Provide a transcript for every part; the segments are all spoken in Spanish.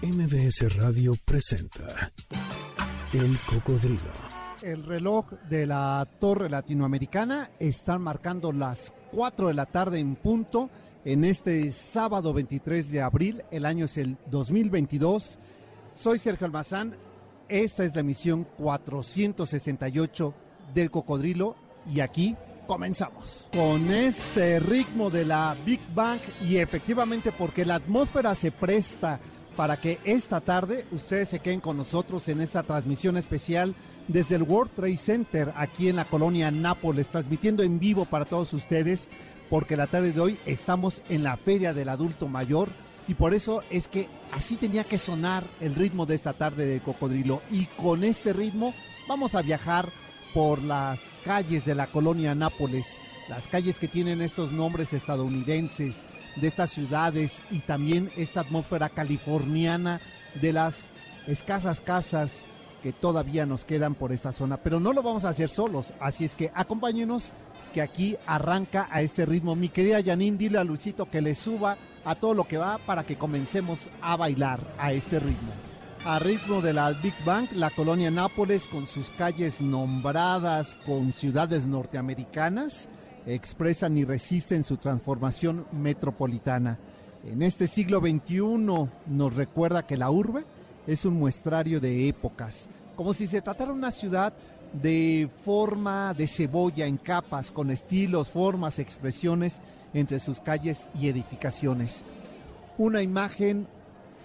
MBS Radio presenta El Cocodrilo. El reloj de la Torre Latinoamericana está marcando las 4 de la tarde en punto en este sábado 23 de abril. El año es el 2022. Soy Sergio Almazán. Esta es la emisión 468 del Cocodrilo y aquí comenzamos. Con este ritmo de la Big Bang y efectivamente porque la atmósfera se presta para que esta tarde ustedes se queden con nosotros en esta transmisión especial desde el World Trade Center aquí en la colonia Nápoles, transmitiendo en vivo para todos ustedes, porque la tarde de hoy estamos en la Feria del Adulto Mayor y por eso es que así tenía que sonar el ritmo de esta tarde de Cocodrilo. Y con este ritmo vamos a viajar por las calles de la colonia Nápoles, las calles que tienen estos nombres estadounidenses, de estas ciudades y también esta atmósfera californiana de las escasas casas que todavía nos quedan por esta zona. Pero no lo vamos a hacer solos, así es que acompáñenos que aquí arranca a este ritmo. Mi querida Janine, dile a Luisito que le suba a todo lo que va para que comencemos a bailar a este ritmo. A ritmo de la Big Bang, la colonia Nápoles con sus calles nombradas con ciudades norteamericanas expresan y resisten su transformación metropolitana. En este siglo XXI nos recuerda que la urbe es un muestrario de épocas, como si se tratara una ciudad de forma de cebolla en capas, con estilos, formas, expresiones entre sus calles y edificaciones. Una imagen,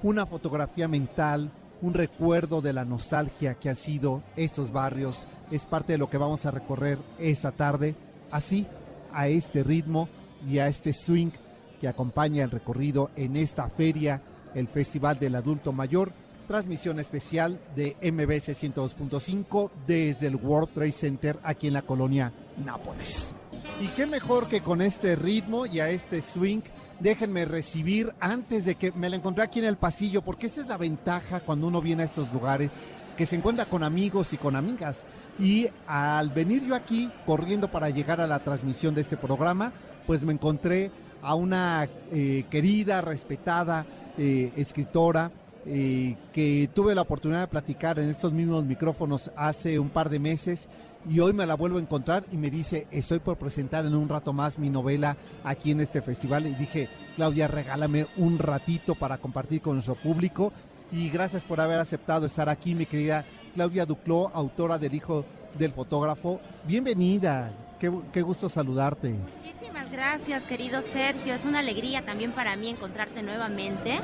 una fotografía mental, un recuerdo de la nostalgia que han sido estos barrios, es parte de lo que vamos a recorrer esta tarde, así a este ritmo y a este swing que acompaña el recorrido en esta feria, el Festival del Adulto Mayor. Transmisión especial de MBC 102.5 desde el World Trade Center aquí en la colonia Nápoles. Y qué mejor que con este ritmo y a este swing, déjenme recibir antes de que me la encontré aquí en el pasillo, porque esa es la ventaja cuando uno viene a estos lugares que se encuentra con amigos y con amigas. Y al venir yo aquí corriendo para llegar a la transmisión de este programa, pues me encontré a una eh, querida, respetada eh, escritora eh, que tuve la oportunidad de platicar en estos mismos micrófonos hace un par de meses y hoy me la vuelvo a encontrar y me dice, estoy por presentar en un rato más mi novela aquí en este festival y dije, Claudia, regálame un ratito para compartir con nuestro público y gracias por haber aceptado estar aquí, mi querida Claudia Ducló, autora del Hijo del Fotógrafo. Bienvenida, qué, gusto saludarte. Muchísimas gracias, querido Sergio. Es una alegría también para mí encontrarte nuevamente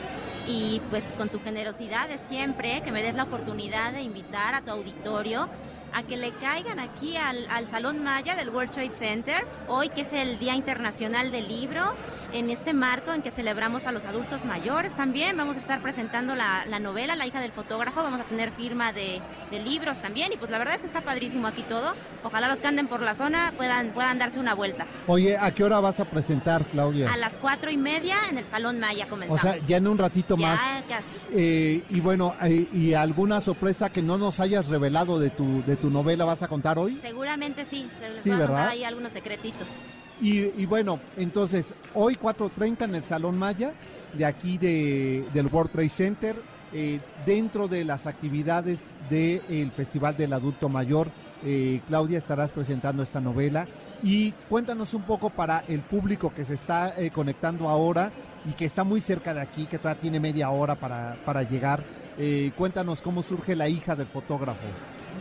y pues con tu generosidad de siempre, que me des la oportunidad de invitar a tu auditorio a que le caigan aquí al, Salón Maya del World Trade Center, hoy que es el Día Internacional del Libro, en este marco en que celebramos a los adultos mayores también. Vamos a estar presentando la, la novela, La hija del fotógrafo, vamos a tener firma de, de, libros también y pues la verdad es que está padrísimo aquí todo. Ojalá los que anden por la zona puedan, puedan darse una vuelta. Oye, ¿a qué hora vas a presentar, Claudia? A las cuatro y media en el Salón Maya comenzamos. O sea, ya en un ratito ya, más. Casi. Eh, y bueno, eh, ¿y alguna sorpresa que no nos hayas revelado de tu, de tu novela vas a contar hoy? Seguramente sí, les Sí, voy a ¿verdad? contar ahí algunos secretitos. Y, bueno, entonces, hoy 4.30 en el Salón Maya, de aquí de, del World Trade Center, eh, dentro de las actividades del Festival del Adulto Mayor, eh, Claudia, estarás presentando esta novela. Y cuéntanos un poco para el público que se está eh, conectando ahora y que está muy cerca de aquí, que todavía tiene media hora para, para llegar. Cuéntanos cómo surge la hija del fotógrafo.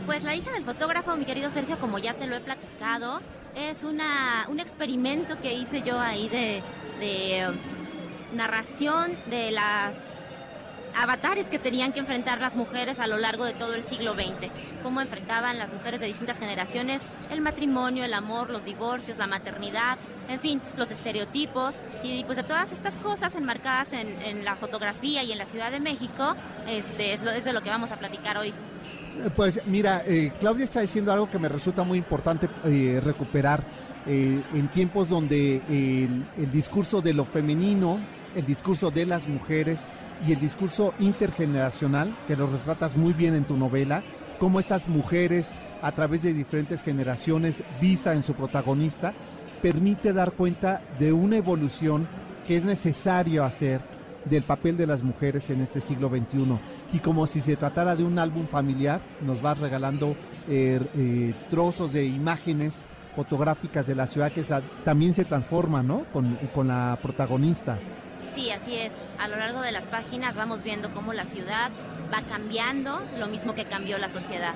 Pues la hija del fotógrafo, mi querido Sergio, como ya te lo he platicado, es una, un experimento que hice yo ahí de, de um, narración de las avatares que tenían que enfrentar las mujeres a lo largo de todo el siglo XX, cómo enfrentaban las mujeres de distintas generaciones el matrimonio, el amor, los divorcios, la maternidad, en fin, los estereotipos y pues de todas estas cosas enmarcadas en, la fotografía y en la Ciudad de México, este, es, lo, es de lo que vamos a platicar hoy. Pues mira, eh, Claudia está diciendo algo que me resulta muy importante eh, recuperar eh, en tiempos donde el, el, discurso de lo femenino, el discurso de las mujeres y el discurso intergeneracional, que lo retratas muy bien en tu novela, cómo estas mujeres a través de diferentes generaciones vista en su protagonista, permite dar cuenta de una evolución que es necesario hacer del papel de las mujeres en este siglo XXI. Y como si se tratara de un álbum familiar, nos va regalando eh, eh, trozos de imágenes fotográficas de la ciudad que también se transforma, ¿no? Con, con la protagonista. Sí, así es. A lo largo de las páginas vamos viendo cómo la ciudad va cambiando, lo mismo que cambió la sociedad.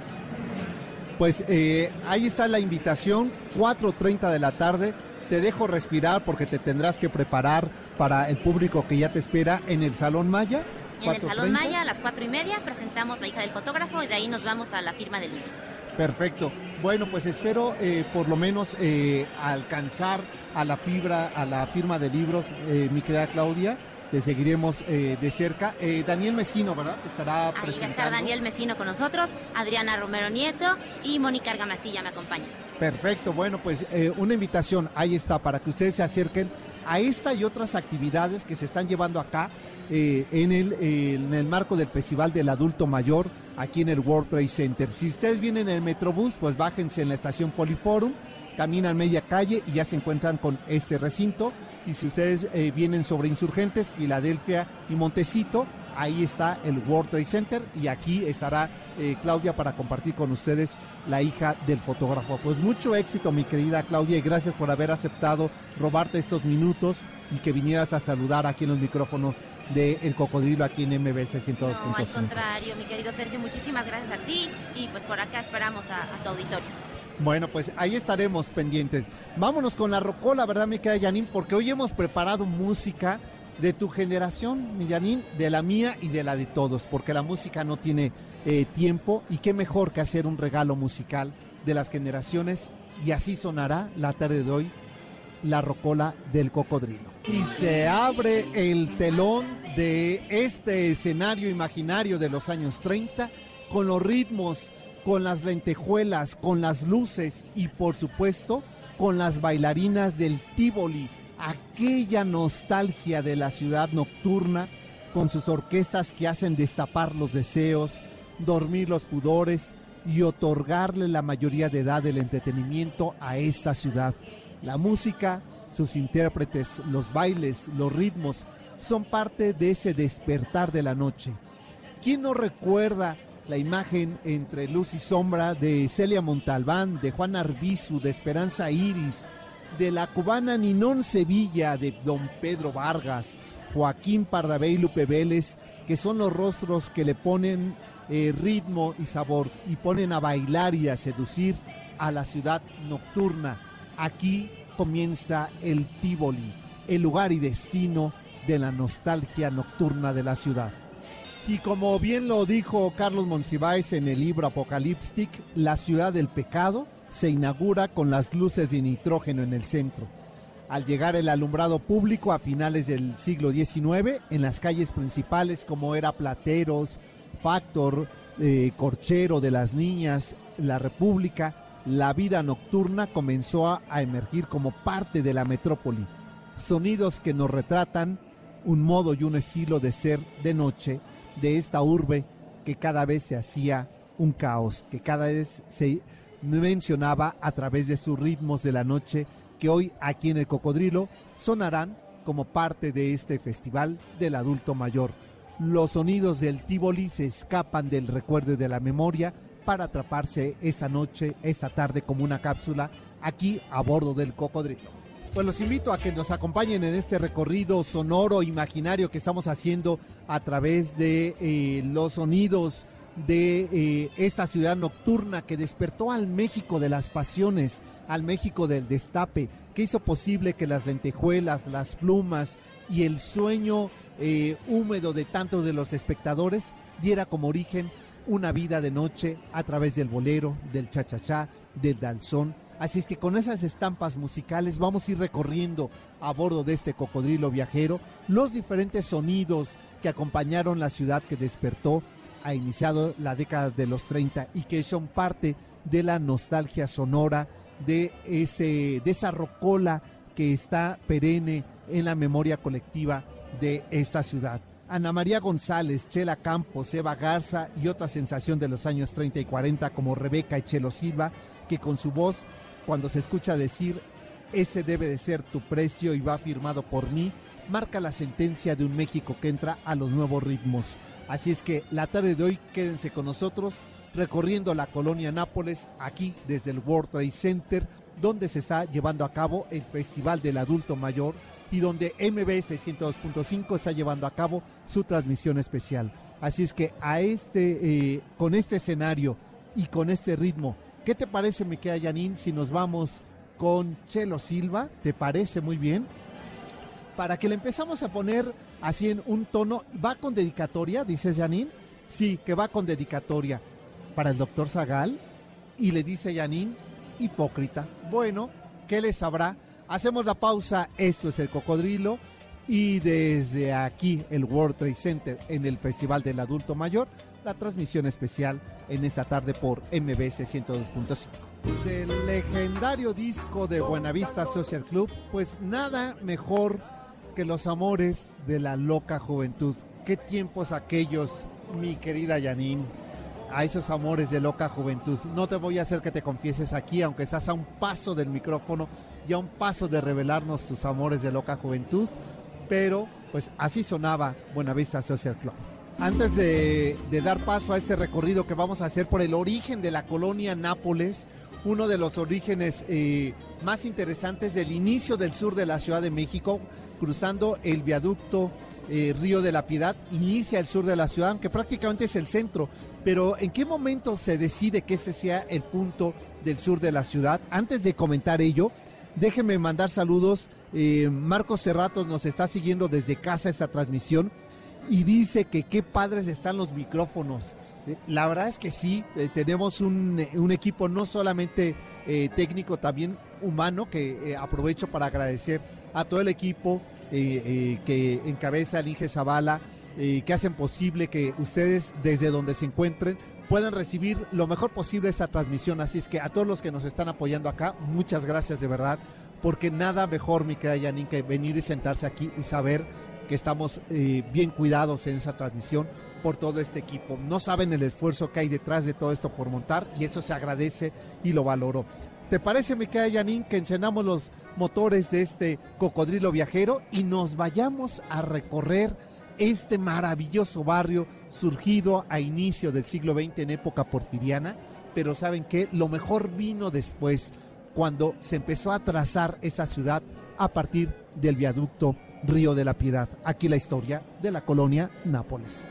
Pues eh, ahí está la invitación, 4.30 de la tarde. Te dejo respirar porque te tendrás que preparar para el público que ya te espera en el Salón Maya. En el Salón Maya a las cuatro y media presentamos La hija del fotógrafo y de ahí nos vamos a la firma de libros. Perfecto. Bueno, pues espero eh, por lo menos eh, alcanzar a la fibra, a la firma de libros, mi querida Claudia te seguiremos eh, de cerca. Eh, Daniel Mesino, ¿verdad? Estará Ahí va a estar Daniel Mesino con nosotros, Adriana Romero Nieto y Mónica Argamasilla me acompaña. Perfecto, bueno, pues eh, una invitación, ahí está, para que ustedes se acerquen a esta y otras actividades que se están llevando acá en, el, en el marco del Festival del Adulto Mayor, aquí en el World Trade Center. Si ustedes vienen en el Metrobús, pues bájense en la estación Poliforum, caminan media calle y ya se encuentran con este recinto y si ustedes eh, vienen sobre Insurgentes, Filadelfia y Montecito, ahí está el World Trade Center y aquí estará eh, Claudia para compartir con ustedes la hija del fotógrafo. Pues mucho éxito, mi querida Claudia, y gracias por haber aceptado robarte estos minutos y que vinieras a saludar aquí en los micrófonos de El Cocodrilo aquí en MBS 102.5. No, al contrario, mi querido Sergio, muchísimas gracias a ti y pues por acá esperamos a, a tu auditorio. Bueno, pues ahí estaremos pendientes. Vámonos con la rocola, ¿verdad, mi querida Yanin? Porque hoy hemos preparado música de tu generación, mi Yanin, de la mía y de la de todos, porque la música no tiene eh, tiempo y qué mejor que hacer un regalo musical de las generaciones y así sonará la tarde de hoy la rocola del cocodrilo. Y se abre el telón de este escenario imaginario de los años 30 con los ritmos con las lentejuelas, con las luces y por supuesto con las bailarinas del Tivoli, aquella nostalgia de la ciudad nocturna con sus orquestas que hacen destapar los deseos, dormir los pudores y otorgarle la mayoría de edad del entretenimiento a esta ciudad. La música, sus intérpretes, los bailes, los ritmos son parte de ese despertar de la noche. ¿Quién no recuerda la imagen entre luz y sombra de Celia Montalbán, de Juan Arbizu, de Esperanza Iris, de la cubana Ninón Sevilla, de don Pedro Vargas, Joaquín Pardavé y Lupe Vélez, que son los rostros que le ponen eh, ritmo y sabor y ponen a bailar y a seducir a la ciudad nocturna. Aquí comienza el Tívoli, el lugar y destino de la nostalgia nocturna de la ciudad. Y como bien lo dijo Carlos Monsiváis en el libro Apocaliptic, la ciudad del pecado se inaugura con las luces de nitrógeno en el centro. Al llegar el alumbrado público a finales del siglo XIX, en las calles principales como era Plateros, Factor, eh, Corchero de las Niñas, La República, la vida nocturna comenzó a emergir como parte de la metrópoli. Sonidos que nos retratan un modo y un estilo de ser de noche de esta urbe que cada vez se hacía un caos, que cada vez se mencionaba a través de sus ritmos de la noche, que hoy aquí en el Cocodrilo sonarán como parte de este festival del adulto mayor. Los sonidos del Tívoli se escapan del recuerdo y de la memoria para atraparse esta noche, esta tarde como una cápsula aquí a bordo del Cocodrilo. Pues los invito a que nos acompañen en este recorrido sonoro imaginario que estamos haciendo a través de eh, los sonidos de eh, esta ciudad nocturna que despertó al México de las pasiones, al México del destape, que hizo posible que las lentejuelas, las plumas y el sueño eh, húmedo de tantos de los espectadores diera como origen una vida de noche a través del bolero, del chachachá, del danzón. Así es que con esas estampas musicales vamos a ir recorriendo a bordo de este cocodrilo viajero los diferentes sonidos que acompañaron la ciudad que despertó ha iniciado la década de los 30 y que son parte de la nostalgia sonora de ese de esa rocola que está perenne en la memoria colectiva de esta ciudad. Ana María González, Chela Campos, Eva Garza y otra sensación de los años 30 y 40 como Rebeca Echelo Silva, que con su voz cuando se escucha decir ese debe de ser tu precio y va firmado por mí, marca la sentencia de un México que entra a los nuevos ritmos. Así es que la tarde de hoy quédense con nosotros recorriendo la colonia Nápoles aquí desde el World Trade Center donde se está llevando a cabo el Festival del Adulto Mayor y donde MBS 102.5 está llevando a cabo su transmisión especial. Así es que a este, eh, con este escenario y con este ritmo, ¿qué te parece, me queda si nos vamos con Chelo Silva? ¿Te parece muy bien? Para que le empezamos a poner así en un tono, ¿va con dedicatoria, dices Janine? Sí, que va con dedicatoria para el doctor Zagal y le dice Janine, hipócrita. Bueno, ¿qué les sabrá? Hacemos la pausa, esto es el cocodrilo y desde aquí el World Trade Center en el Festival del Adulto Mayor, la transmisión especial en esta tarde por MBS 102.5. Del legendario disco de Buenavista Social Club, pues nada mejor que los amores de la loca juventud. Qué tiempos aquellos, mi querida Janine a esos amores de loca juventud. No te voy a hacer que te confieses aquí, aunque estás a un paso del micrófono y a un paso de revelarnos tus amores de loca juventud, pero pues así sonaba Buenavista Social Club. Antes de, dar paso a este recorrido que vamos a hacer por el origen de la colonia Nápoles, uno de los orígenes eh, más interesantes del inicio del sur de la Ciudad de México, cruzando el viaducto eh, Río de la Piedad, inicia el sur de la ciudad, que prácticamente es el centro. Pero ¿en qué momento se decide que este sea el punto del sur de la ciudad? Antes de comentar ello, déjenme mandar saludos. Eh, Marcos Cerratos nos está siguiendo desde casa esta transmisión y dice que qué padres están los micrófonos. Eh, la verdad es que sí, tenemos un, un, equipo no solamente técnico, también humano, que aprovecho para agradecer a todo el equipo eh, eh, que encabeza el Inge Zavala, eh, que hacen posible que ustedes desde donde se encuentren puedan recibir lo mejor posible esta transmisión. Así es que a todos los que nos están apoyando acá, muchas gracias de verdad, porque nada mejor, mi querida Janine, que venir y sentarse aquí y saber que estamos bien cuidados en esa transmisión por todo este equipo. No saben el esfuerzo que hay detrás de todo esto por montar y eso se agradece y lo valoro. ¿Te parece, mi querida que encendamos los motores de este cocodrilo viajero y nos vayamos a recorrer este maravilloso barrio surgido a inicio del siglo XX en época porfiriana, pero saben que lo mejor vino después, cuando se empezó a trazar esta ciudad a partir del viaducto Río de la Piedad. Aquí la historia de la colonia Nápoles.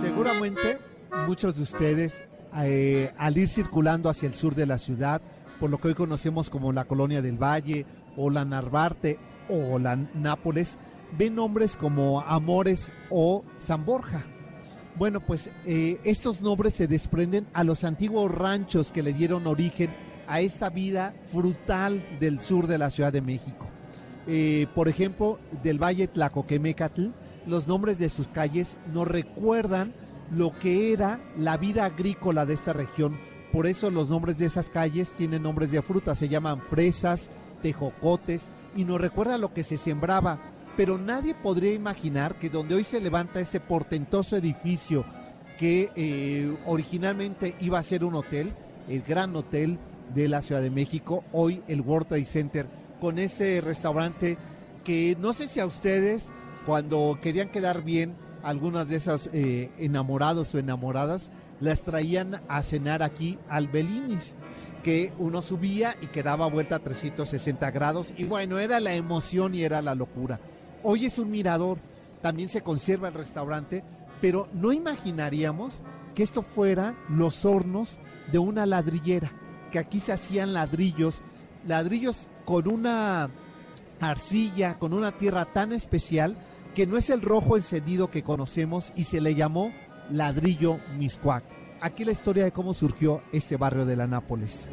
Seguramente muchos de ustedes eh, al ir circulando hacia el sur de la ciudad, por lo que hoy conocemos como la Colonia del Valle o la Narvarte o la Nápoles, ven nombres como Amores o San Borja. Bueno, pues eh, estos nombres se desprenden a los antiguos ranchos que le dieron origen a esta vida frutal del sur de la Ciudad de México. Eh, por ejemplo, del Valle Tlacoquemecatl, los nombres de sus calles nos recuerdan lo que era la vida agrícola de esta región. Por eso los nombres de esas calles tienen nombres de frutas, se llaman fresas, tejocotes y nos recuerda lo que se sembraba. Pero nadie podría imaginar que donde hoy se levanta este portentoso edificio que eh, originalmente iba a ser un hotel, el gran hotel de la Ciudad de México, hoy el World Trade Center, con ese restaurante que no sé si a ustedes cuando querían quedar bien algunas de esas eh, enamorados o enamoradas las traían a cenar aquí al Belinis, que uno subía y quedaba vuelta a 360 grados y bueno, era la emoción y era la locura. Hoy es un mirador, también se conserva el restaurante, pero no imaginaríamos que esto fuera los hornos de una ladrillera, que aquí se hacían ladrillos, ladrillos con una arcilla, con una tierra tan especial que no es el rojo encendido que conocemos y se le llamó ladrillo Miscuac. Aquí la historia de cómo surgió este barrio de la Nápoles.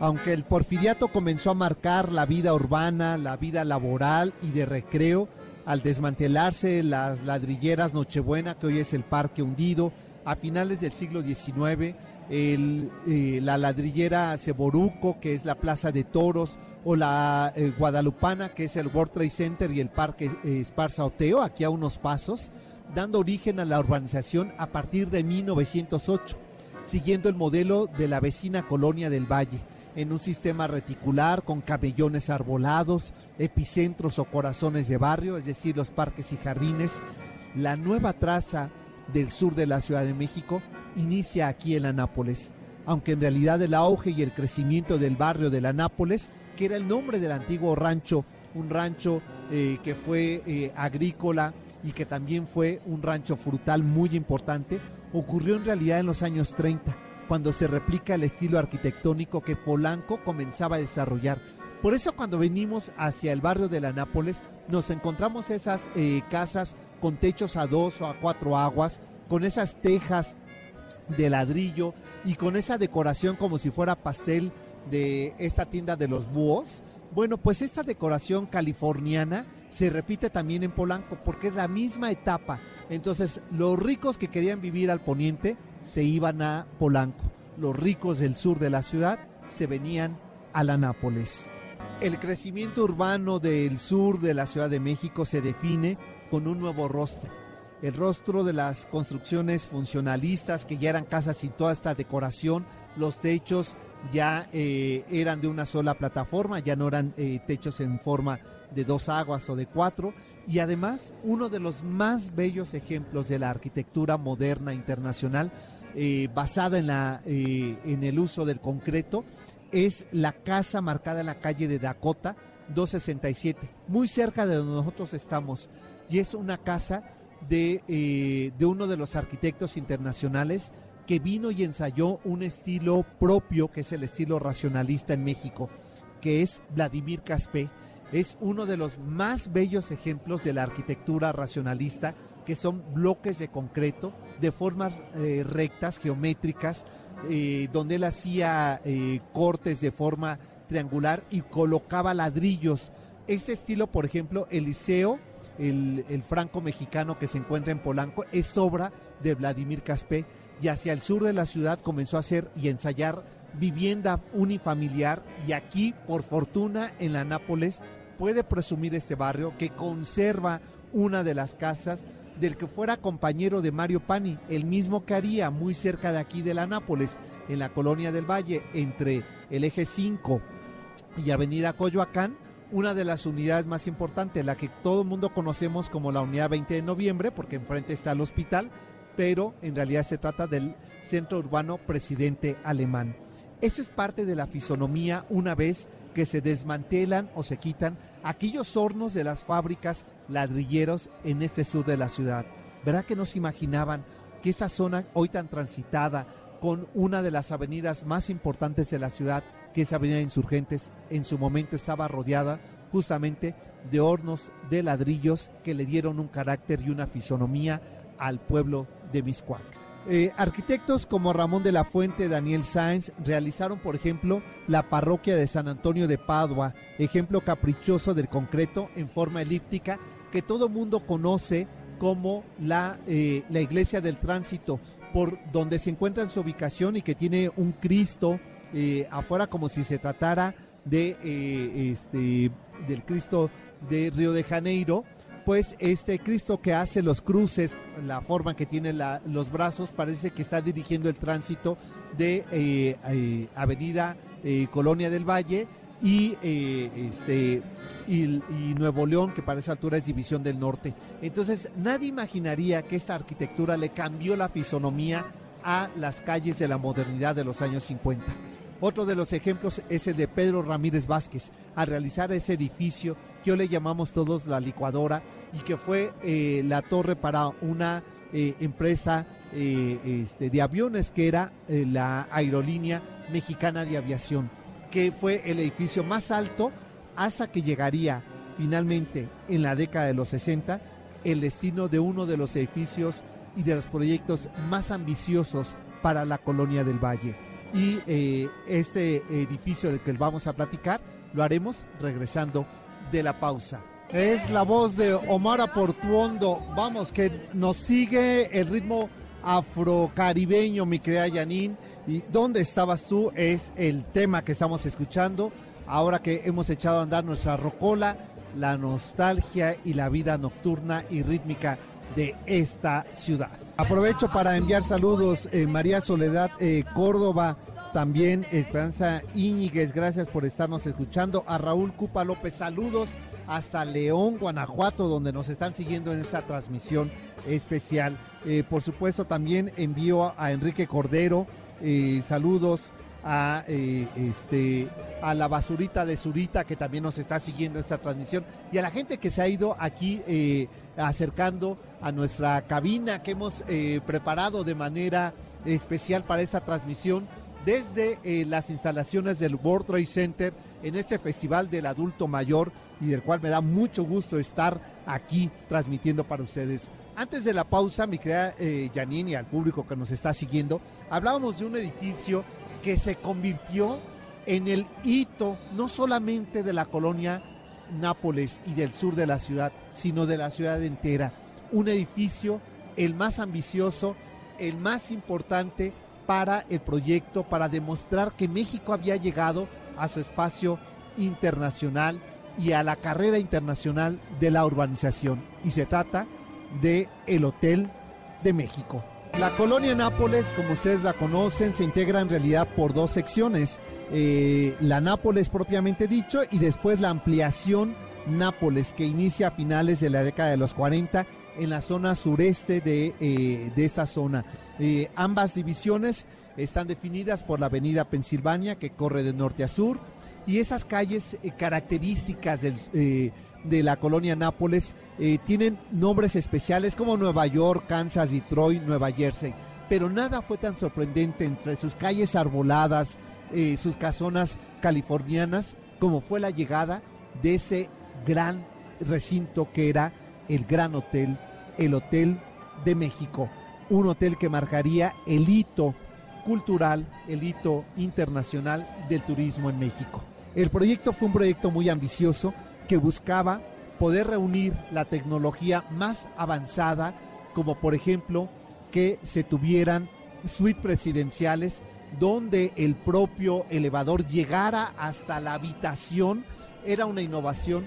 Aunque el porfiriato comenzó a marcar la vida urbana, la vida laboral y de recreo, al desmantelarse las ladrilleras Nochebuena, que hoy es el Parque Hundido, a finales del siglo XIX, eh, la ladrillera Ceboruco, que es la Plaza de Toros, o la eh, Guadalupana, que es el World Trade Center y el Parque eh, Esparza Oteo, aquí a unos pasos, dando origen a la urbanización a partir de 1908, siguiendo el modelo de la vecina colonia del Valle, en un sistema reticular con camellones arbolados, epicentros o corazones de barrio, es decir, los parques y jardines. La nueva traza del sur de la Ciudad de México inicia aquí en la Nápoles, aunque en realidad el auge y el crecimiento del barrio de la Nápoles, que era el nombre del antiguo rancho, un rancho eh, que fue eh, agrícola y que también fue un rancho frutal muy importante, ocurrió en realidad en los años 30, cuando se replica el estilo arquitectónico que Polanco comenzaba a desarrollar. Por eso cuando venimos hacia el barrio de la Nápoles, nos encontramos esas eh, casas con techos a dos o a cuatro aguas, con esas tejas de ladrillo y con esa decoración como si fuera pastel de esta tienda de los búhos. Bueno, pues esta decoración californiana se repite también en Polanco porque es la misma etapa. Entonces, los ricos que querían vivir al poniente se iban a Polanco. Los ricos del sur de la ciudad se venían a la Nápoles. El crecimiento urbano del sur de la Ciudad de México se define con un nuevo rostro el rostro de las construcciones funcionalistas que ya eran casas sin toda esta decoración, los techos ya eh, eran de una sola plataforma, ya no eran eh, techos en forma de dos aguas o de cuatro, y además uno de los más bellos ejemplos de la arquitectura moderna internacional eh, basada en, la, en el uso del concreto es la casa marcada en la calle de Dakota 267, muy cerca de donde nosotros estamos, y es una casa eh, de, uno de los arquitectos internacionales que vino y ensayó un estilo propio, que es el estilo racionalista en México, que es Vladimir Caspé. Es uno de los más bellos ejemplos de la arquitectura racionalista, que son bloques de concreto, de formas eh, rectas, geométricas, eh, donde él hacía cortes de forma triangular y colocaba ladrillos. Este estilo, por ejemplo, Eliseo el, franco mexicano que se encuentra en Polanco, es obra de Vladimir Caspé y hacia el sur de la ciudad comenzó a hacer y ensayar vivienda unifamiliar y aquí, por fortuna, en la Nápoles, puede presumir este barrio que conserva una de las casas del que fuera compañero de Mario Pani, el mismo que haría muy cerca de aquí de la Nápoles, en la colonia del Valle, entre el eje 5 y Avenida Coyoacán, una de las unidades más importantes, la que todo el mundo conocemos como la unidad 20 de noviembre, porque enfrente está el hospital, pero en realidad se trata del centro urbano presidente alemán. Eso es parte de la fisonomía una vez que se desmantelan o se quitan aquellos hornos de las fábricas ladrilleros en este sur de la ciudad. ¿Verdad que no se imaginaban que esta zona hoy tan transitada, con una de las avenidas más importantes de la ciudad, que esa avenida Insurgentes en su momento estaba rodeada justamente de hornos de ladrillos que le dieron un carácter y una fisonomía al pueblo de Miscuac. Eh, arquitectos como Ramón de la Fuente, Daniel Sáenz realizaron, por ejemplo, la parroquia de San Antonio de Padua, ejemplo caprichoso del concreto en forma elíptica que todo mundo conoce como la, eh, la iglesia del tránsito, por donde se encuentra en su ubicación y que tiene un Cristo eh, afuera como si se tratara de eh, este del Cristo de Río de Janeiro pues este Cristo que hace los cruces, la forma que tiene los brazos, parece que está dirigiendo el tránsito de Avenida Colonia del Valle y, este, y, Nuevo León, que para esa altura es División del Norte. Entonces, nadie imaginaría que esta arquitectura le cambió la fisonomía a las calles de la modernidad de los años 50. Otro de los ejemplos es el de Pedro Ramírez Vázquez, al realizar ese edificio que hoy le llamamos todos la licuadora y que fue eh, la torre para una eh, empresa eh, este, de aviones que era la Aerolínea Mexicana de Aviación, que fue el edificio más alto hasta que llegaría finalmente en la década de los 60 el destino de uno de los edificios y de los proyectos más ambiciosos para la colonia del Valle y eh, este edificio del que vamos a platicar lo haremos regresando de la pausa. Es la voz de Omar Aportuondo. Vamos, que nos sigue el ritmo afrocaribeño, mi querida Janine. ¿Y dónde estabas tú? Es el tema que estamos escuchando. Ahora que hemos echado a andar nuestra rocola, la nostalgia y la vida nocturna y rítmica de esta ciudad. Aprovecho para enviar saludos, eh, María Soledad eh, Córdoba, también Esperanza Íñiguez, gracias por estarnos escuchando. A Raúl Cupa López, saludos hasta León, Guanajuato, donde nos están siguiendo en esta transmisión especial. Eh, por supuesto, también envío a Enrique Cordero, saludos a este a la basurita de Zurita que también nos está siguiendo esta transmisión y a la gente que se ha ido aquí acercando a nuestra cabina que hemos eh, preparado de manera especial para esta transmisión desde eh, las instalaciones del World Trade Center en este Festival del Adulto Mayor y del cual me da mucho gusto estar aquí transmitiendo para ustedes. Antes de la pausa, mi querida eh, Janine y al público que nos está siguiendo, hablábamos de un edificio que se convirtió en el hito no solamente de la colonia Nápoles y del sur de la ciudad, sino de la ciudad entera. Un edificio, el más ambicioso, el más importante para el proyecto, para demostrar que México había llegado a su espacio internacional y a la carrera internacional de la urbanización. Y se trata de el Hotel de México. La colonia Nápoles, como ustedes la conocen, se integra en realidad por dos secciones. Eh, la Nápoles propiamente dicho y después la ampliación Nápoles que inicia a finales de la década de los 40 en la zona sureste de, eh, esta zona. Eh, ambas divisiones están definidas por la avenida Pensilvania que corre de norte a sur y esas calles características de la colonia Nápoles tienen nombres especiales como Nueva York, Kansas, Detroit, Nueva Jersey. Pero nada fue tan sorprendente entre sus calles arboladas, eh, sus casonas californianas, como fue la llegada de ese gran recinto que era el Gran Hotel, el Hotel de México, un hotel que marcaría el hito cultural, el hito internacional del turismo en México. El proyecto fue un proyecto muy ambicioso que buscaba poder reunir la tecnología más avanzada, como por ejemplo que se tuvieran suites presidenciales donde el propio elevador llegara hasta la habitación, era una innovación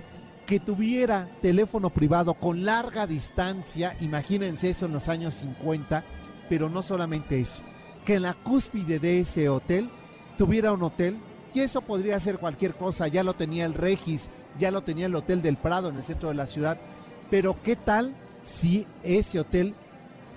que tuviera teléfono privado con larga distancia, imagínense eso en los años 50, pero no solamente eso, que en la cúspide de ese hotel tuviera un hotel, y eso podría ser cualquier cosa, ya lo tenía el Regis, ya lo tenía el Hotel del Prado en el centro de la ciudad, pero ¿qué tal si ese hotel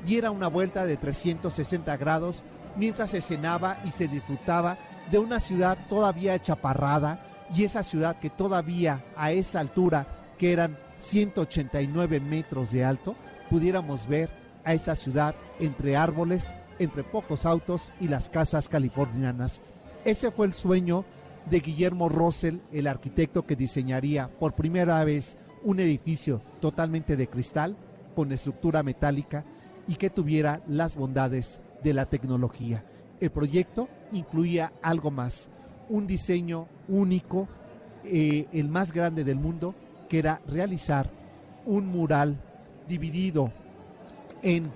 diera una vuelta de 360 grados mientras se cenaba y se disfrutaba de una ciudad todavía chaparrada y esa ciudad que todavía a esa altura, que eran 189 metros de alto, pudiéramos ver a esa ciudad entre árboles, entre pocos autos y las casas californianas. Ese fue el sueño de Guillermo Russell, el arquitecto que diseñaría por primera vez un edificio totalmente de cristal, con estructura metálica y que tuviera las bondades de la tecnología. El proyecto incluía algo más, un diseño único, eh, el más grande del mundo, que era realizar un mural dividido en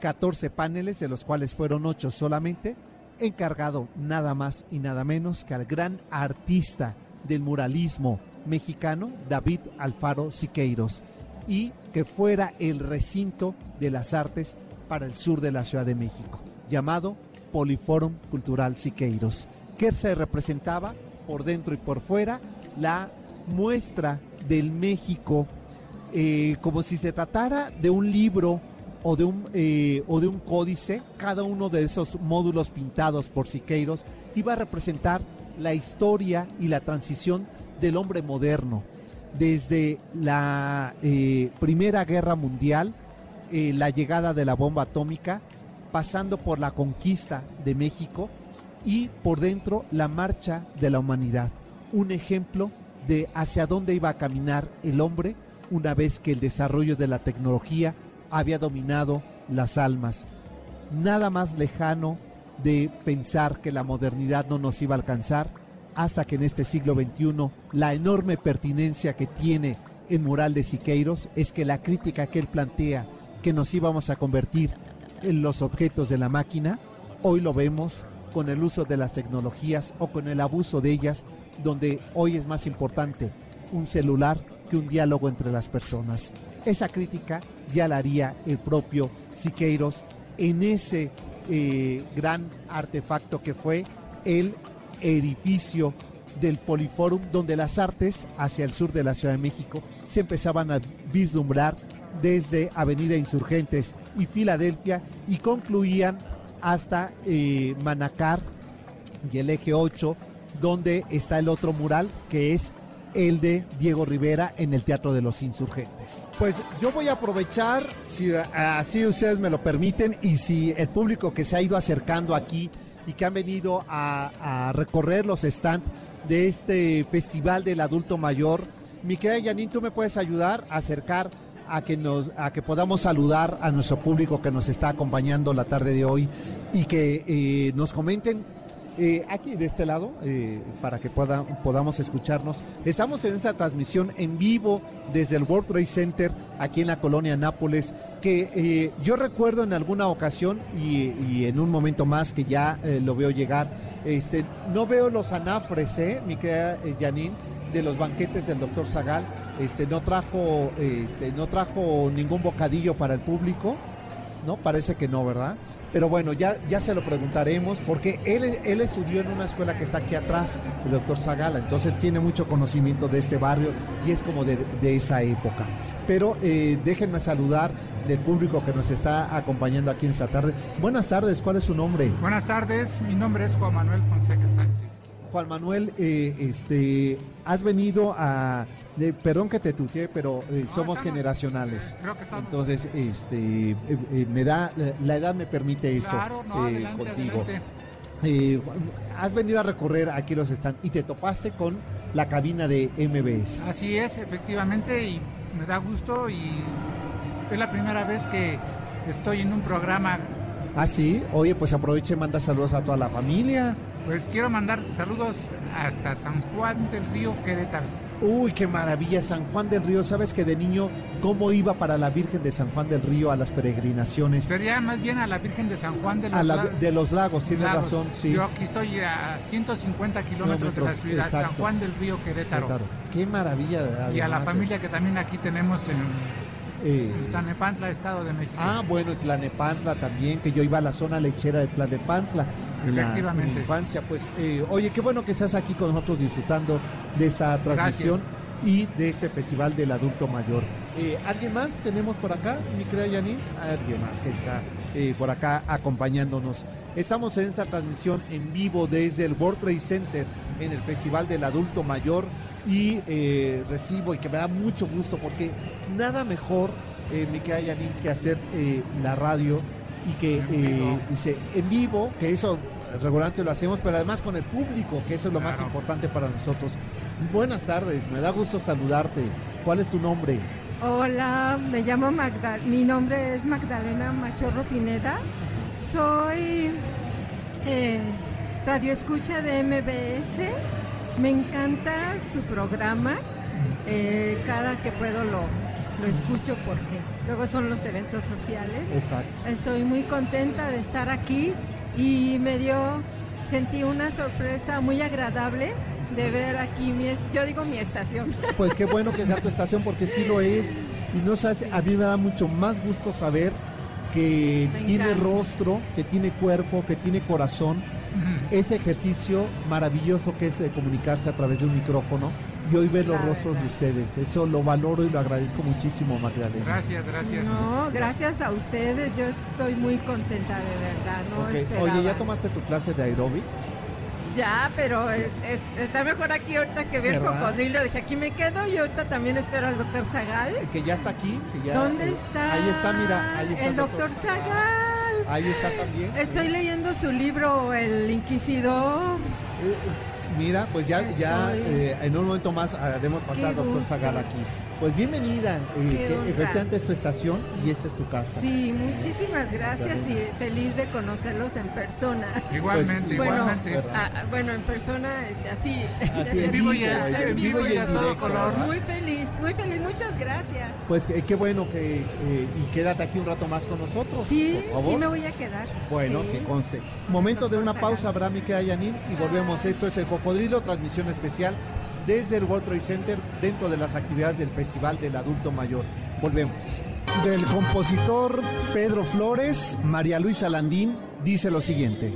14 paneles, de los cuales fueron 8 solamente, encargado nada más y nada menos que al gran artista del muralismo mexicano, David Alfaro Siqueiros, y que fuera el recinto de las artes para el sur de la Ciudad de México, llamado Poliforum Cultural Siqueiros, que se representaba por dentro y por fuera la muestra del México eh, como si se tratara de un libro o de un, eh, o de un códice, cada uno de esos módulos pintados por Siqueiros iba a representar la historia y la transición del hombre moderno, desde la eh, Primera Guerra Mundial la llegada de la bomba atómica, pasando por la conquista de México y por dentro la marcha de la humanidad. Un ejemplo de hacia dónde iba a caminar el hombre una vez que el desarrollo de la tecnología había dominado las almas. Nada más lejano de pensar que la modernidad no nos iba a alcanzar hasta que en este siglo XXI la enorme pertinencia que tiene el mural de Siqueiros es que la crítica que él plantea que nos íbamos a convertir los objetos de la máquina, hoy lo vemos con el uso de las tecnologías o con el abuso de ellas, donde hoy es más importante un celular que un diálogo entre las personas. Esa crítica ya la haría el propio Siqueiros en ese eh, gran artefacto que fue el edificio del Poliforum, donde las artes hacia el sur de la Ciudad de México se empezaban a vislumbrar desde Avenida Insurgentes y Filadelfia y concluían hasta eh, Manacar y el eje 8, donde está el otro mural que es el de Diego Rivera en el Teatro de los Insurgentes. Pues yo voy a aprovechar, si así ustedes me lo permiten, y si el público que se ha ido acercando aquí y que han venido a, a recorrer los stands de este Festival del Adulto Mayor, mi querida Janine, tú me puedes ayudar a acercar a que nos a que podamos saludar a nuestro público que nos está acompañando la tarde de hoy y que eh, nos comenten eh, aquí de este lado eh, para que pueda, podamos escucharnos. Estamos en esta transmisión en vivo desde el World Trade Center aquí en la colonia Nápoles que yo recuerdo en alguna ocasión y, en un momento más que ya lo veo llegar. Este, no veo los anafres, ¿eh? mi querida Janine, de los banquetes del doctor Zagal este, no trajo, este, no trajo ningún bocadillo para el público, ¿no? Parece que no, ¿verdad? Pero bueno, ya, ya se lo preguntaremos, porque él, él estudió en una escuela que está aquí atrás, el doctor Zagala, entonces tiene mucho conocimiento de este barrio y es como de, esa época. Pero eh, déjenme saludar del público que nos está acompañando aquí en esta tarde. Buenas tardes, ¿cuál es su nombre? Buenas tardes, mi nombre es Juan Manuel Fonseca Sánchez. Juan Manuel, eh, este, has venido a perdón que te tuteé, pero eh, somos generacionales. Creo que estamos. Entonces, este, eh, eh, me da, la edad me permite eso claro, no, adelante, contigo. has venido a recorrer aquí los stands y te topaste con la cabina de MBS. Así es, efectivamente, y me da gusto y es la primera vez que estoy en un programa. Ah, sí, oye, pues aproveche y manda saludos a toda la familia. Pues quiero mandar saludos hasta San Juan del Río Querétaro. Uy, qué maravilla, San Juan del Río. ¿Sabes que de niño cómo iba para la Virgen de San Juan del Río a las peregrinaciones? Sería más bien a la Virgen de San Juan de los, Lagos. De los Lagos, tienes razón, sí. Yo aquí estoy a 150 kilómetros de la ciudad, San Juan del Río Querétaro. Qué maravilla. y a la familia que también aquí tenemos en eh, Tlanepantla, Estado de México. Ah, bueno, Tlanepantla también, que yo iba a la zona lechera de Tlanepantla. Efectivamente. En infancia, pues, eh, oye, qué bueno que estás aquí con nosotros disfrutando de esta transmisión y de este Festival del Adulto Mayor. Eh, ¿Alguien más tenemos por acá, mi querida Yanin? Alguien más que está por acá acompañándonos. Estamos en esta transmisión en vivo desde el World Trade Center en el Festival del Adulto Mayor y eh, recibo y que me da mucho gusto porque nada mejor, eh, me queda Yanin, que hacer eh, la radio y que dice en vivo, que eso regularmente lo hacemos, pero además con el público, que eso es lo más importante para nosotros. Buenas tardes, me da gusto saludarte. ¿Cuál es tu nombre? Hola, me llamo Magdalena, mi nombre es Magdalena Machorro Pineda. Soy radio escucha de MBS me encanta su programa. Eh, cada que puedo lo, lo escucho porque luego son los eventos sociales. Exacto. Estoy muy contenta de estar aquí y me dio, sentí una sorpresa muy agradable de ver aquí mi, yo digo mi estación. Pues qué bueno que sea tu estación porque sí lo es y no sabes, a mí me da mucho más gusto saber que tiene rostro, que tiene cuerpo, que tiene corazón ese ejercicio maravilloso que es comunicarse a través de un micrófono y hoy ver los rostros de ustedes. Eso lo valoro y lo agradezco muchísimo, Magdalena. Gracias, gracias. No, gracias a ustedes. Yo estoy muy contenta de verdad. No Oye, ¿ya tomaste tu clase de aeróbics? Ya, pero está mejor aquí ahorita que ver cocodrilo. Dije, aquí me quedo y ahorita también espero al doctor Zagal. Que ya está aquí. ¿Dónde eh, está? Ahí está, mira. Ahí está el doctor Zagal. Ahí está también. Estoy leyendo su libro El Inquisidor. Eh, Mira, pues ya, ya Estoy- eh, en un momento más haremos pasar al doctor. Zagal aquí. Pues bienvenida, eh, que efectivamente es tu estación y esta es tu casa. Sí, muchísimas gracias y feliz de conocerlos en persona. Igualmente, Bueno, igualmente. Bueno. Ah, ah, bueno, en persona, este, así. Así en vivo y vivo, a- en en vivo y a todo directo, color. ¿verdad? Muy feliz, muy feliz, muchas gracias. Pues eh, qué bueno que eh, y quédate aquí un rato más con nosotros. Sí, por favor. sí me voy a quedar. Bueno, Sí. que conste. Momento de una pausa, Abraham y queda Yanin, y volvemos. Esto es el Cocodrilo, transmisión especial desde el World Trade Center dentro de las actividades del Festival del Adulto Mayor. Volvemos. Del compositor Pedro Flores, María Luisa Landín dice lo siguiente.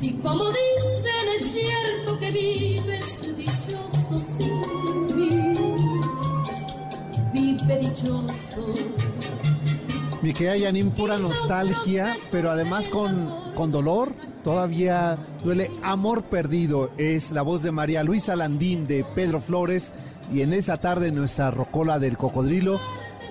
Si como dicen es cierto que vives dichoso sin mí, vive dichoso. Mi querida Yanin, pura nostalgia, pero además con, con dolor. Todavía duele Amor Perdido. Es la voz de María Luisa Landín de Pedro Flores. Y en esa tarde nuestra rocola del cocodrilo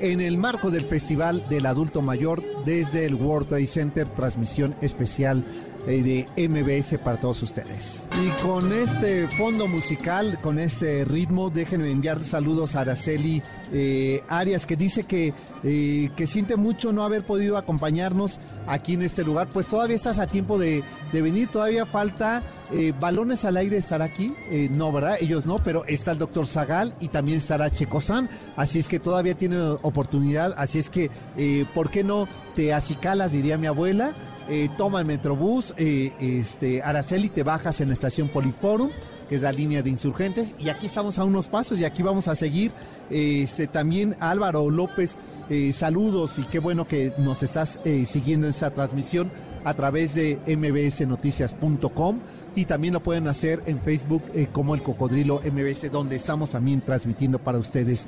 en el marco del Festival del Adulto Mayor desde el World Trade Center, transmisión especial de MBS para todos ustedes. Y con este fondo musical, con este ritmo, déjenme enviar saludos a Araceli eh, Arias, que dice que, eh, que siente mucho no haber podido acompañarnos aquí en este lugar. Pues todavía estás a tiempo de, de venir, todavía falta eh, balones al aire estar aquí. Eh, no, ¿verdad? Ellos no, pero está el doctor Zagal y también estará Checosan. Así es que todavía tienen oportunidad. Así es que, eh, ¿por qué no te acicalas, diría mi abuela? Eh, toma el Metrobús, eh, este, Araceli, te bajas en la estación Poliforum, que es la línea de insurgentes, y aquí estamos a unos pasos y aquí vamos a seguir. Este, también Álvaro López, eh, saludos y qué bueno que nos estás siguiendo en esta transmisión a través de mbsnoticias.com y también lo pueden hacer en Facebook como el Cocodrilo MBS, donde estamos también transmitiendo para ustedes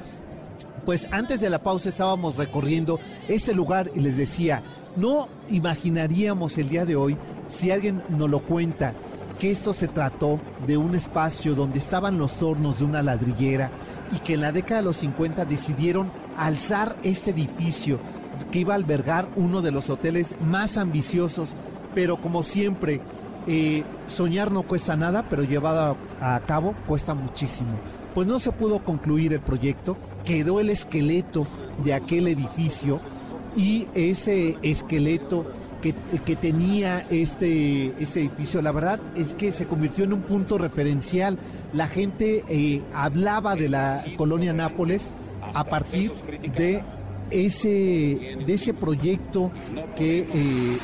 pues antes de la pausa estábamos recorriendo este lugar y les decía, no imaginaríamos el día de hoy, si alguien nos lo cuenta, que esto se trató de un espacio donde estaban los hornos de una ladrillera y que en la década de los 50 decidieron alzar este edificio que iba a albergar uno de los hoteles más ambiciosos, pero como siempre, eh, soñar no cuesta nada, pero llevado a, a cabo cuesta muchísimo. Pues no se pudo concluir el proyecto, quedó el esqueleto de aquel edificio y ese esqueleto que, que tenía este, edificio, la verdad es que se convirtió en un punto referencial. La gente eh, hablaba de la colonia Nápoles a partir de ese, de ese proyecto que eh,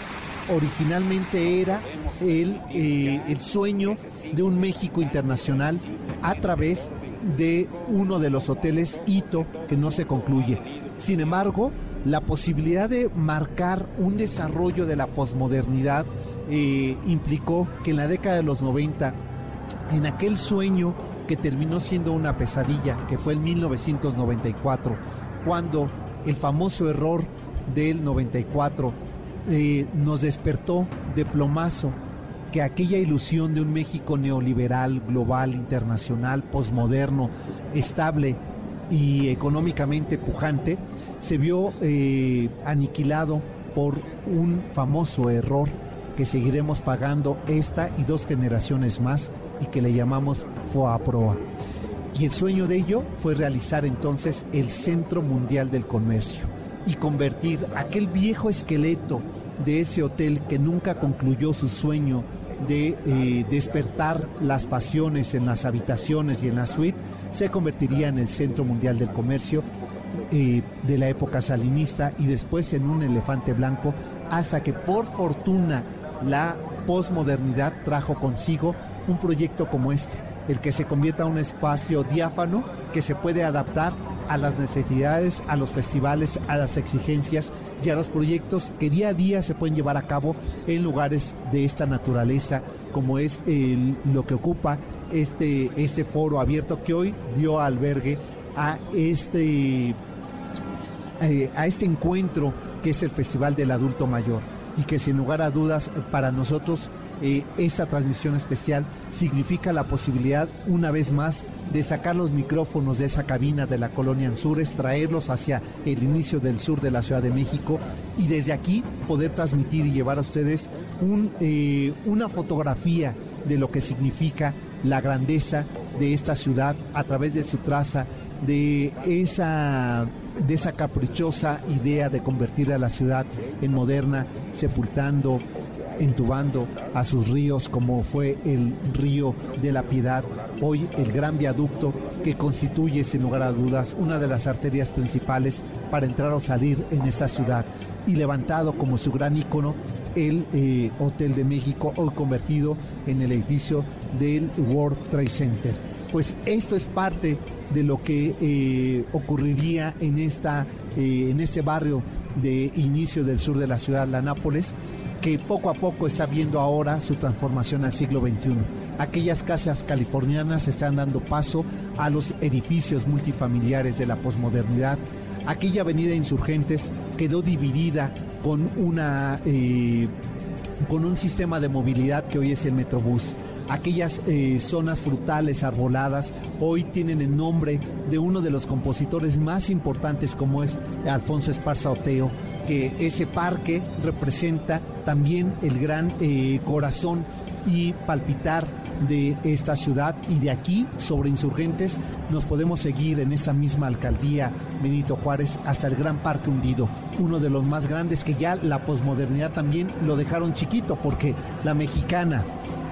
originalmente era el, eh, el sueño de un México internacional a través de uno de los hoteles Hito que no se concluye. Sin embargo, la posibilidad de marcar un desarrollo de la posmodernidad eh, implicó que en la década de los 90, en aquel sueño que terminó siendo una pesadilla, que fue en 1994, cuando el famoso error del 94 eh, nos despertó de plomazo que aquella ilusión de un México neoliberal, global, internacional, posmoderno, estable y económicamente pujante, se vio eh, aniquilado por un famoso error que seguiremos pagando esta y dos generaciones más y que le llamamos FOAPROA. Y el sueño de ello fue realizar entonces el Centro Mundial del Comercio y convertir aquel viejo esqueleto de ese hotel que nunca concluyó su sueño de eh, despertar las pasiones en las habitaciones y en la suite, se convertiría en el Centro Mundial del Comercio eh, de la época salinista y después en un elefante blanco, hasta que por fortuna la posmodernidad trajo consigo un proyecto como este, el que se convierta en un espacio diáfano que se puede adaptar a las necesidades, a los festivales, a las exigencias y a los proyectos que día a día se pueden llevar a cabo en lugares de esta naturaleza, como es lo que ocupa este, este foro abierto que hoy dio albergue a este eh, a este encuentro que es el Festival del Adulto Mayor. Y que sin lugar a dudas para nosotros eh, esta transmisión especial significa la posibilidad una vez más de sacar los micrófonos de esa cabina de la colonia Anzures, traerlos hacia el inicio del sur de la Ciudad de México y desde aquí poder transmitir y llevar a ustedes eh, una fotografía de lo que significa la grandeza de esta ciudad a través de su traza, de esa, de esa caprichosa idea de convertir a la ciudad en moderna, sepultando, entubando a sus ríos como fue el río de la Piedad, hoy el gran viaducto que constituye sin lugar a dudas una de las arterias principales para entrar o salir en esta ciudad y levantado como su gran ícono el eh, Hotel de México, hoy convertido en el edificio del World Trade Center. Pues esto es parte de lo que eh, ocurriría en, esta, eh, en este barrio de inicio del sur de la ciudad, la Nápoles, que poco a poco está viendo ahora su transformación al siglo XXI. Aquellas casas californianas están dando paso a los edificios multifamiliares de la posmodernidad. Aquella avenida Insurgentes quedó dividida con, una, eh, con un sistema de movilidad que hoy es el Metrobús aquellas eh, zonas frutales arboladas hoy tienen el nombre de uno de los compositores más importantes como es Alfonso Esparza Oteo, que ese parque representa también el gran eh, corazón y palpitar de esta ciudad. Y de aquí sobre insurgentes nos podemos seguir en esta misma alcaldía Benito Juárez hasta el Gran Parque Hundido, uno de los más grandes que ya la posmodernidad también lo dejaron chiquito porque la mexicana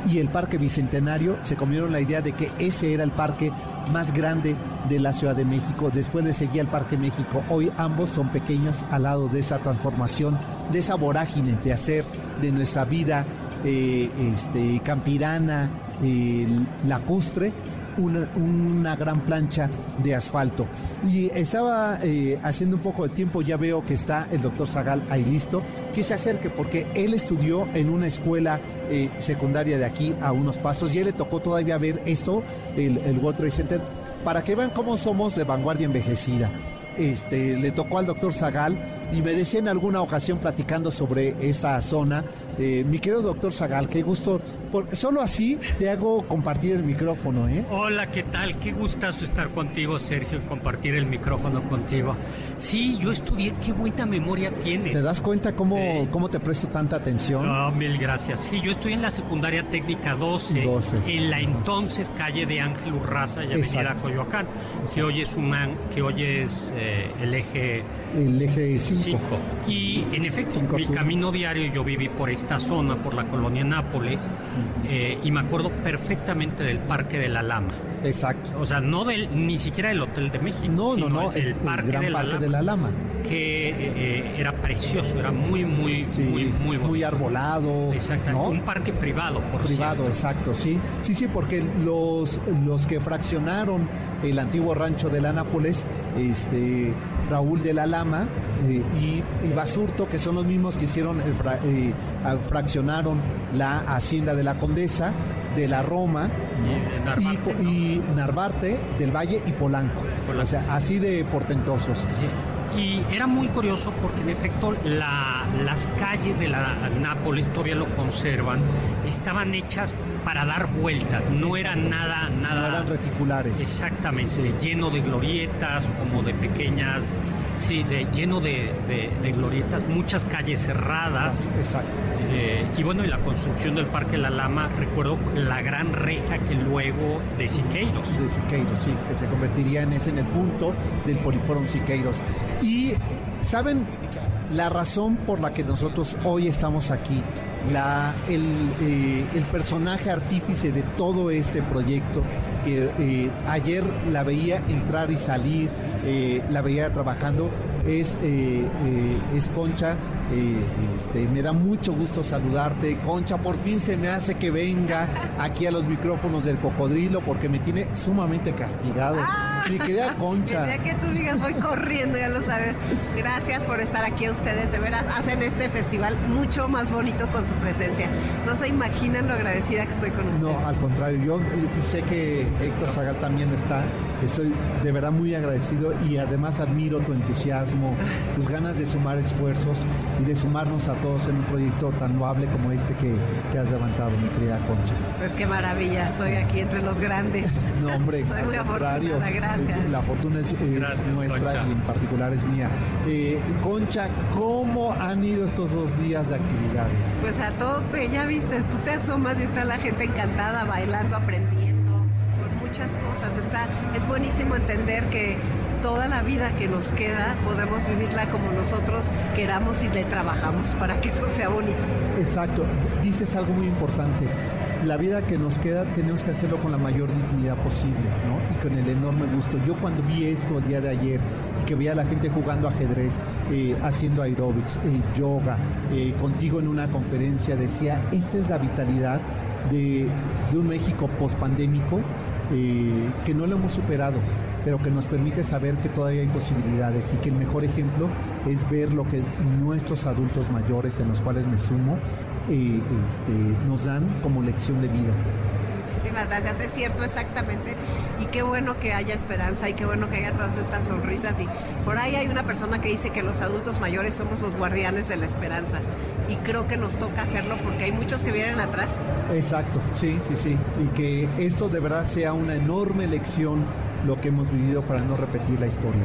y el Parque Bicentenario se comieron la idea de que ese era el parque más grande de la Ciudad de México. Después le seguía el Parque México. Hoy ambos son pequeños al lado de esa transformación, de esa vorágine de hacer de nuestra vida eh, este, campirana, eh, lacustre, una, gran plancha de asfalto. Y estaba eh, haciendo un poco de tiempo, ya veo que está el doctor Zagal ahí listo, que se acerque porque él estudió en una escuela eh, secundaria de aquí a unos pasos y él le tocó todavía ver esto, el, el World Trade Center, para que vean cómo somos de vanguardia envejecida. Este, le tocó al doctor Zagal y me decía en alguna ocasión platicando sobre esta zona, eh, mi querido doctor Zagal, qué gusto, por, solo así te hago compartir el micrófono. ¿eh? Hola, ¿qué tal? Qué gustazo estar contigo, Sergio, y compartir el micrófono contigo. Sí, yo estudié, qué buena memoria tienes. ¿Te das cuenta cómo, cómo te presto tanta atención? Oh, mil gracias. Sí, yo estoy en la secundaria técnica 12, 12. en la entonces calle de Ángel Urraza y Avenida Coyoacán, que hoy es, un, que hoy es eh, el eje... El eje 5 y en efecto, mi camino diario yo viví por esta zona, por la colonia Nápoles, eh, y me acuerdo perfectamente del Parque de la Lama. Exacto. O sea, no del, ni siquiera del Hotel de México. No, no, no, el, Parque, de, la Lama, de, la Lama, Que eh, era precioso, era muy, muy, muy, muy Muy arbolado. Exacto. Un parque privado, por Privado, exacto, sí. Sí, sí, porque los, los que fraccionaron el antiguo rancho de la Nápoles, este, Raúl de la Lama eh, y, Basurto, que son los mismos que hicieron, eh, fraccionaron la hacienda de la Condesa, de la Roma y, Narvarte del Valle y Polanco. O sea, así de portentosos. Y era muy curioso porque en efecto las calles de la Nápoles todavía lo conservan, estaban hechas para dar vueltas, no eran nada, nada. No eran reticulares. Exactamente, lleno de glorietas, como de pequeñas, sí, de, lleno de, glorietas, muchas calles cerradas. Exacto. Eh, y bueno, y la construcción del Parque La Lama, recuerdo la gran reja que luego de Siqueiros. De Siqueiros, sí, que se convertiría en ese en el punto del Poliforum Siqueiros. Y, ¿saben? La razón por la que nosotros hoy estamos aquí la, eh, el, personaje artífice de todo este proyecto, que eh, ayer la veía entrar y salir, eh, la veía trabajando, es, es Este, me da mucho gusto saludarte. Concha, por fin se me hace que venga aquí a los micrófonos del cocodrilo porque me tiene sumamente castigado. Ah, Mi querida Concha. El que tú digas voy corriendo, ya lo sabes. Gracias por estar aquí a ustedes. De veras, hacen este festival mucho más bonito con su presencia. No se imaginan lo agradecida que estoy con ustedes. No, al contrario, yo sé que Héctor Zagal también está. Estoy de verdad muy agradecido y además admiro tu entusiasmo, tus ganas de sumar esfuerzos y de sumarnos a todos en un proyecto tan loable como este que, que has levantado, mi querida Concha. Pues qué maravilla, estoy aquí entre los grandes. No, hombre, Soy muy al contrario, afortunada, gracias. la fortuna es, es Gracias, nuestra Concha. y en particular es mía. Eh, Concha, ¿cómo han ido estos dos días de actividades? Pues a tope, ya viste, tú te asomas y está la gente encantada, bailando, aprendiendo, por muchas cosas. Está, es buenísimo entender que toda la vida que nos queda podemos vivirla como nosotros queramos y le trabajamos para que eso sea bonito. Exacto, dices algo muy importante. La vida que nos queda tenemos que hacerlo con la mayor dignidad posible, ¿no? Y con el enorme gusto. Yo cuando vi esto el día de ayer y que veía a la gente jugando ajedrez, eh, haciendo aeróbics, eh, yoga, eh, contigo en una conferencia, decía, esta es la vitalidad de, de un México pospandémico eh, que no lo hemos superado pero que nos permite saber que todavía hay posibilidades y que el mejor ejemplo es ver lo que nuestros adultos mayores, en los cuales me sumo, eh, este, nos dan como lección de vida. Muchísimas gracias, es cierto exactamente. Y qué bueno que haya esperanza y qué bueno que haya todas estas sonrisas. Y por ahí hay una persona que dice que los adultos mayores somos los guardianes de la esperanza. Y creo que nos toca hacerlo porque hay muchos que vienen atrás. Exacto, sí, sí, sí. Y que esto de verdad sea una enorme lección lo que hemos vivido para no repetir la historia.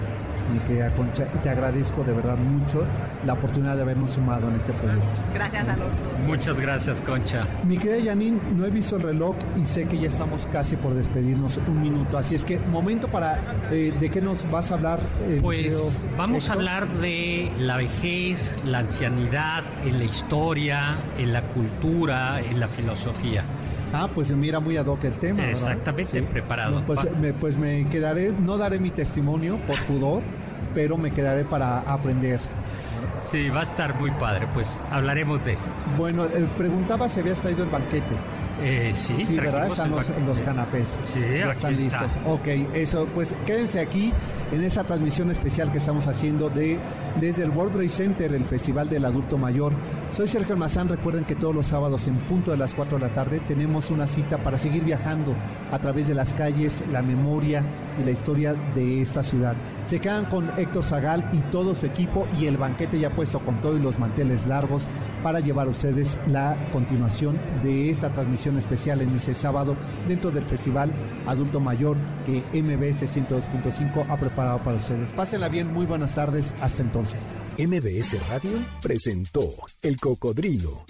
Mi querida Concha, y te agradezco de verdad mucho la oportunidad de habernos sumado en este proyecto. Gracias a los dos. Muchas gracias, Concha. Mi querida Janine, no he visto el reloj y sé que ya estamos casi por despedirnos un minuto. Así es que, momento para. eh, ¿De qué nos vas a hablar? eh, Pues vamos a hablar de la vejez, la ancianidad, en la historia, en la cultura, en la filosofía. Ah, pues mira muy ad hoc el tema. Exactamente, preparado. Pues me, pues me quedaré, no daré mi testimonio por pudor, pero me quedaré para aprender. Sí, va a estar muy padre, pues hablaremos de eso. Bueno, eh, preguntaba si habías traído el banquete. Eh, sí, Sí, ¿verdad? Están los, canapés. Sí, ya aquí están está. listos. Ok, eso, pues quédense aquí en esa transmisión especial que estamos haciendo de desde el World Trade Center, el Festival del Adulto Mayor. Soy Sergio Almazán. Recuerden que todos los sábados en punto de las 4 de la tarde tenemos una cita para seguir viajando a través de las calles, la memoria y la historia de esta ciudad. Se quedan con Héctor Zagal y todo su equipo y el banquete ya puesto con todo y los manteles largos para llevar a ustedes la continuación de esta transmisión especial en ese sábado dentro del Festival Adulto Mayor que MBS 102.5 ha preparado para ustedes. Pásenla bien, muy buenas tardes, hasta entonces. MBS Radio presentó El Cocodrilo.